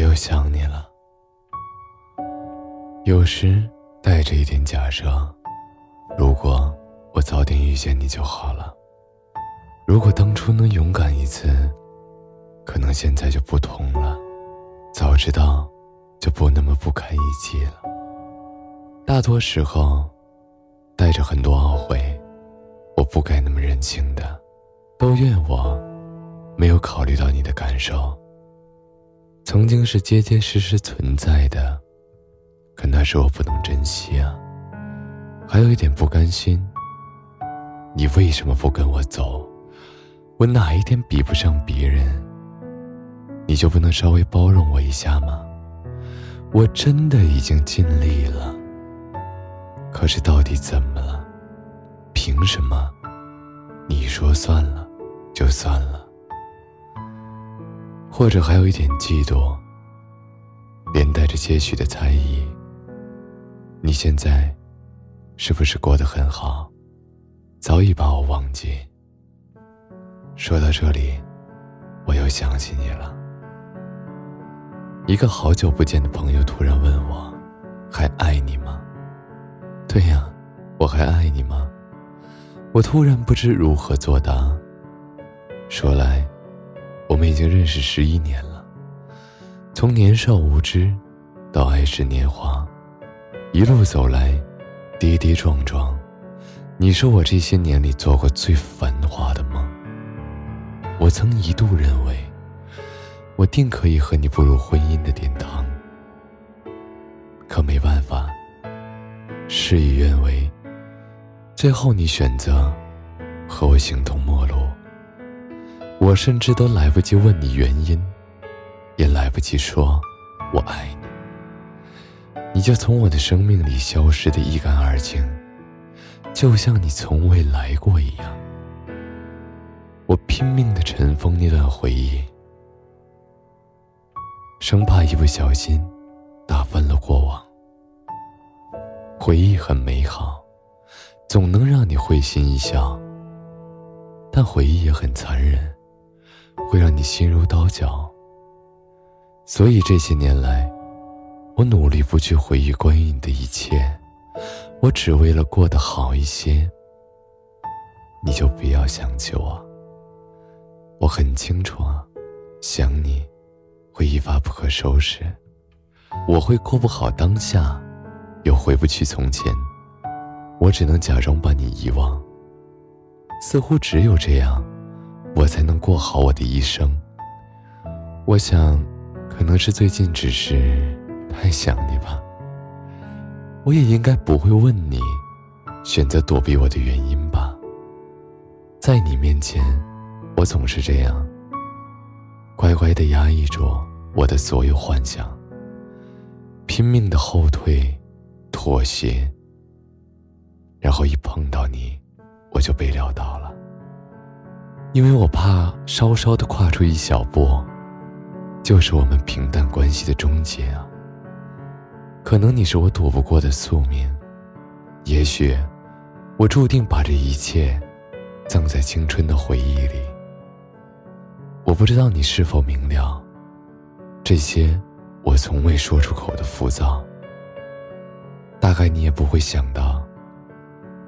又想你了。有时带着一点假设，如果我早点遇见你就好了。如果当初能勇敢一次，可能现在就不同了。早知道，就不那么不堪一击了。大多时候，带着很多懊悔，我不该那么任性的。都怨我，没有考虑到你的感受。曾经是结结实实存在的，可那时我不能珍惜啊。还有一点不甘心，你为什么不跟我走？我哪一点比不上别人？你就不能稍微包容我一下吗？我真的已经尽力了。可是到底怎么了？凭什么？你说算了，就算了。或者还有一点嫉妒，连带着些许的猜疑。你现在是不是过得很好？早已把我忘记。说到这里，我又想起你了。一个好久不见的朋友突然问我：“还爱你吗？”“对呀，我还爱你吗？”我突然不知如何作答。说来，我们已经认识十一年了，从年少无知到爱逝年华，一路走来，跌跌撞撞。你是我这些年里做过最繁华的梦。我曾一度认为，我定可以和你步入婚姻的殿堂。可没办法，事与愿违。最后，你选择和我形同陌路。我甚至都来不及问你原因，也来不及说“我爱你”，你就从我的生命里消失的一干二净，就像你从未来过一样。我拼命的尘封那段回忆，生怕一不小心打翻了过往。回忆很美好。总能让你会心一笑，但回忆也很残忍，会让你心如刀绞。所以这些年来，我努力不去回忆关于你的一切，我只为了过得好一些。你就不要想起我。我很清楚啊，想你，会一发不可收拾，我会过不好当下，又回不去从前。我只能假装把你遗忘，似乎只有这样，我才能过好我的一生。我想，可能是最近只是太想你吧。我也应该不会问你，选择躲避我的原因吧。在你面前，我总是这样，乖乖的压抑着我的所有幻想，拼命的后退，妥协。然后一碰到你，我就被撂倒了，因为我怕稍稍的跨出一小步，就是我们平淡关系的终结啊。可能你是我躲不过的宿命，也许我注定把这一切葬在青春的回忆里。我不知道你是否明了，这些我从未说出口的浮躁，大概你也不会想到。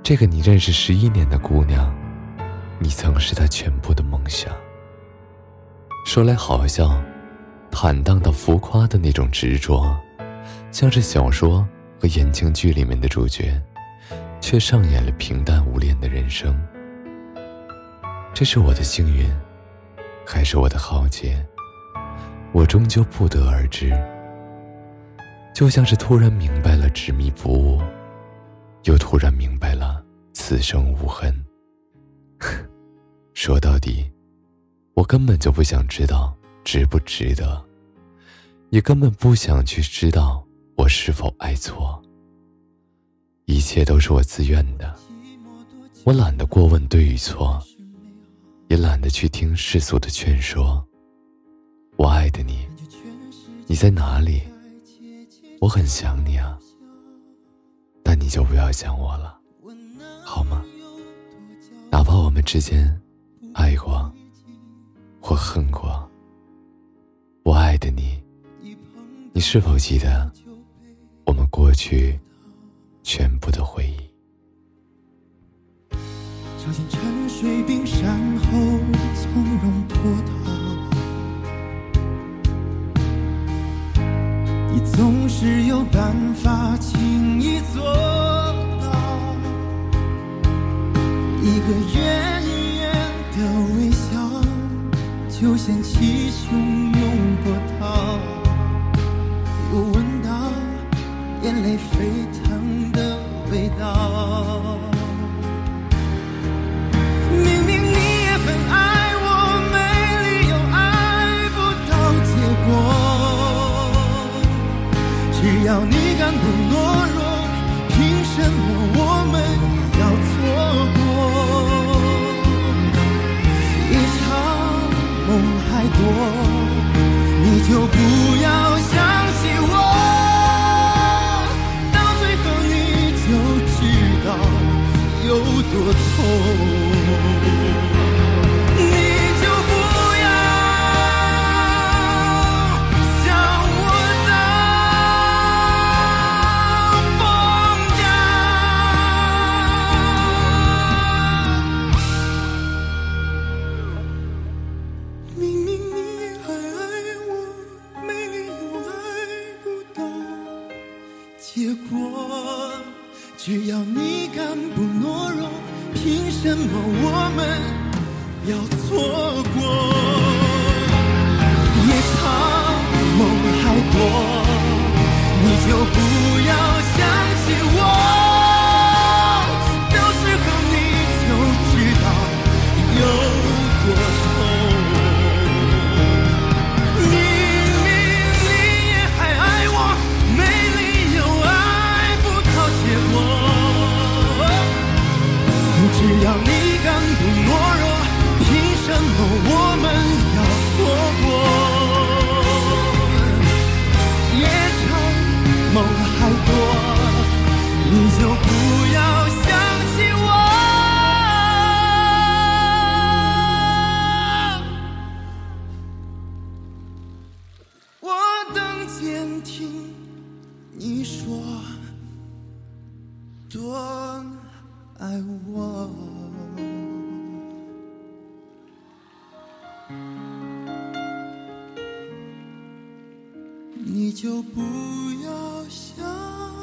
这个你认识十一年的姑娘，你曾是他全部的梦想。说来好笑，坦荡到浮夸的那种执着，像是小说和言情剧里面的主角，却上演了平淡无恋的人生。这是我的幸运，还是我的浩劫？我终究不得而知。就像是突然明白了执迷不悟。又突然明白了，此生无恨。说到底，我根本就不想知道值不值得，也根本不想去知道我是否爱错。一切都是我自愿的，我懒得过问对与错，也懒得去听世俗的劝说。我爱的你，你在哪里？我很想你啊。那你就不要想我了，好吗？哪怕我们之间爱过或恨过，我爱的你你是否记得我们过去全部的回忆？跳进沉水冰山后，从容脱逃。你总是有办法轻易做到，一个远就掀起汹涌波涛，又闻到眼泪沸腾的味道。明明你也很爱我，没理由爱不到结果。只要你敢不懦弱，我，你就不要想起我。到最后你就知道有多痛。只要你敢不懦弱，凭什么我们要错过？边听你说多爱我。你就不要想。